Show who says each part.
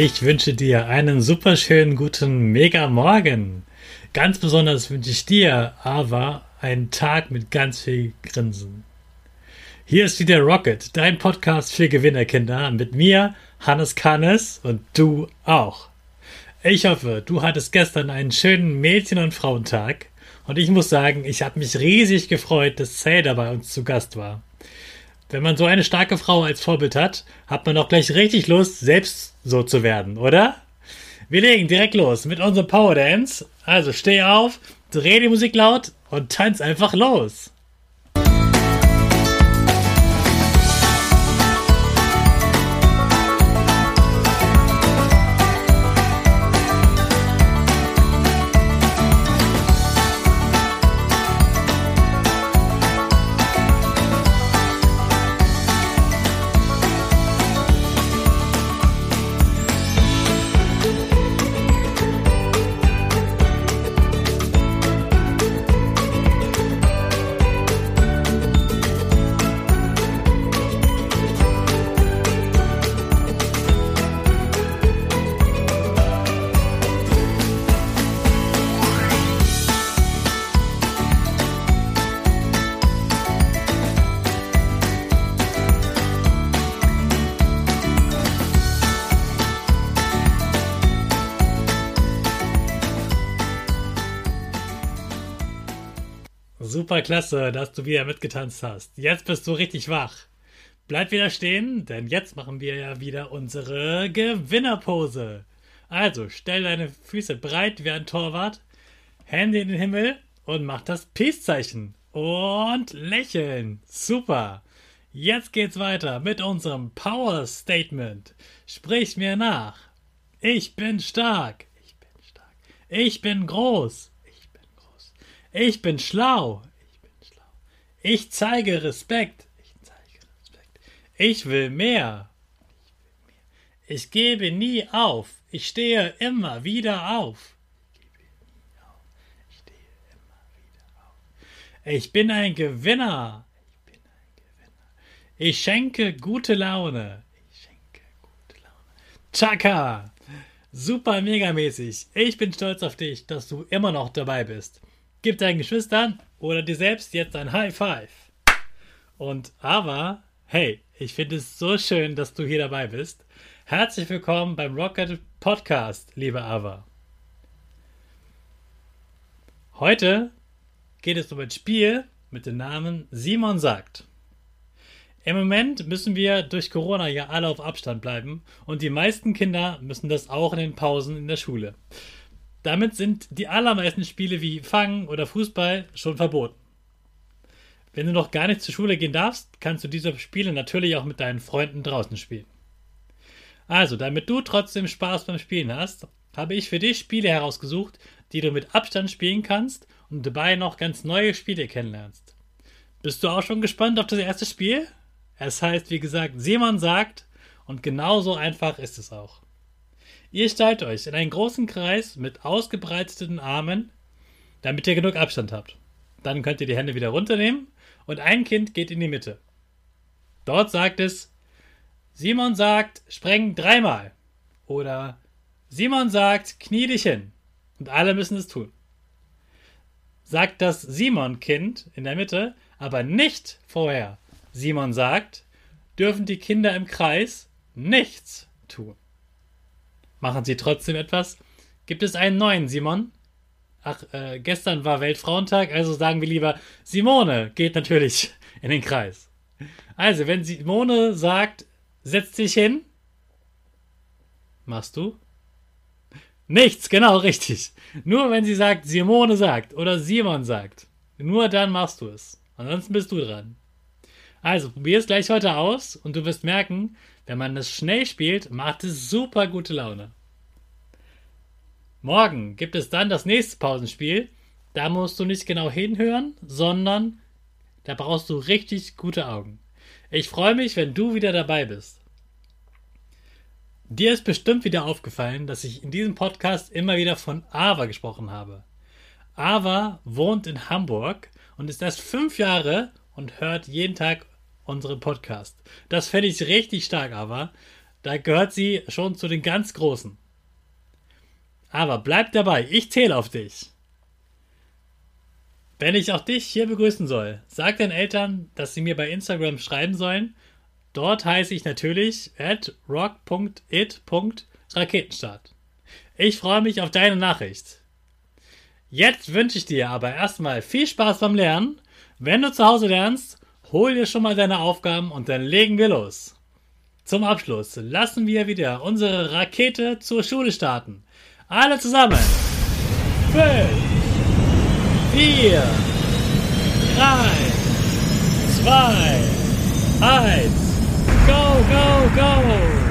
Speaker 1: Ich wünsche dir einen superschönen guten Mega Morgen. Ganz besonders wünsche ich dir aber einen Tag mit ganz viel Grinsen. Hier ist wieder Rocket, dein Podcast für Gewinnerkinder mit mir, Hannes Kannes und du auch. Ich hoffe, du hattest gestern einen schönen Mädchen- und Frauentag und ich muss sagen, ich habe mich riesig gefreut, dass Zelda bei uns zu Gast war. Wenn man so eine starke Frau als Vorbild hat, hat man auch gleich richtig Lust, selbst so zu werden, oder? Wir legen direkt los mit unserem Power Dance. Also steh auf, dreh die Musik laut und tanz einfach los. Super klasse, dass du wieder mitgetanzt hast. Jetzt bist du richtig wach. Bleib wieder stehen, denn jetzt machen wir ja wieder unsere Gewinnerpose. Also stell deine Füße breit wie ein Torwart, Hände in den Himmel und mach das Peace-Zeichen. Und lächeln. Super. Jetzt geht's weiter mit unserem Power Statement. Sprich mir nach. Ich bin stark. Ich bin stark. Ich bin groß. Ich bin schlau. Ich bin schlau. Ich zeige Respekt. Ich zeige Respekt. Ich will mehr. Ich gebe nie auf. Ich stehe immer wieder auf. Ich bin ein Gewinner. Ich schenke gute Laune. Ich schenke gute Laune. Chaka! Super megamäßig. Ich bin stolz auf dich, dass du immer noch dabei bist. Gib deinen Geschwistern oder dir selbst jetzt ein High Five. Und aber, hey, ich finde es so schön, dass du hier dabei bist. Herzlich willkommen beim Rocket Podcast, liebe Ava. Heute geht es um ein Spiel mit dem Namen Simon sagt. Im Moment müssen wir durch Corona ja alle auf Abstand bleiben und die meisten Kinder müssen das auch in den Pausen in der Schule. Damit sind die allermeisten Spiele wie Fangen oder Fußball schon verboten. Wenn du noch gar nicht zur Schule gehen darfst, kannst du diese Spiele natürlich auch mit deinen Freunden draußen spielen. Also, damit du trotzdem Spaß beim Spielen hast, habe ich für dich Spiele herausgesucht, die du mit Abstand spielen kannst und dabei noch ganz neue Spiele kennenlernst. Bist du auch schon gespannt auf das erste Spiel? Es heißt, wie gesagt, Simon sagt und genauso einfach ist es auch. Ihr stellt euch in einen großen Kreis mit ausgebreiteten Armen, damit ihr genug Abstand habt. Dann könnt ihr die Hände wieder runternehmen und ein Kind geht in die Mitte. Dort sagt es, Simon sagt, spreng dreimal. Oder Simon sagt, knie dich hin. Und alle müssen es tun. Sagt das Simon-Kind in der Mitte, aber nicht vorher. Simon sagt, dürfen die Kinder im Kreis nichts tun. Machen Sie trotzdem etwas? Gibt es einen neuen Simon? Ach, äh, gestern war Weltfrauentag, also sagen wir lieber, Simone geht natürlich in den Kreis. Also, wenn Simone sagt, setz dich hin, machst du? Nichts, genau richtig. Nur wenn sie sagt, Simone sagt oder Simon sagt, nur dann machst du es. Ansonsten bist du dran. Also, probier es gleich heute aus und du wirst merken, wenn man es schnell spielt, macht es super gute Laune. Morgen gibt es dann das nächste Pausenspiel. Da musst du nicht genau hinhören, sondern da brauchst du richtig gute Augen. Ich freue mich, wenn du wieder dabei bist. Dir ist bestimmt wieder aufgefallen, dass ich in diesem Podcast immer wieder von Ava gesprochen habe. Ava wohnt in Hamburg und ist erst fünf Jahre und hört jeden Tag unseren Podcast. Das fände ich richtig stark, Ava. Da gehört sie schon zu den ganz Großen. Aber bleib dabei, ich zähle auf dich. Wenn ich auch dich hier begrüßen soll, sag deinen Eltern, dass sie mir bei Instagram schreiben sollen. Dort heiße ich natürlich at rock.it.raketenstart. Ich freue mich auf deine Nachricht. Jetzt wünsche ich dir aber erstmal viel Spaß beim Lernen. Wenn du zu Hause lernst, hol dir schon mal deine Aufgaben und dann legen wir los. Zum Abschluss lassen wir wieder unsere Rakete zur Schule starten. Alle zusammen. 5, 4, 3, 2, 1. Go, go, go!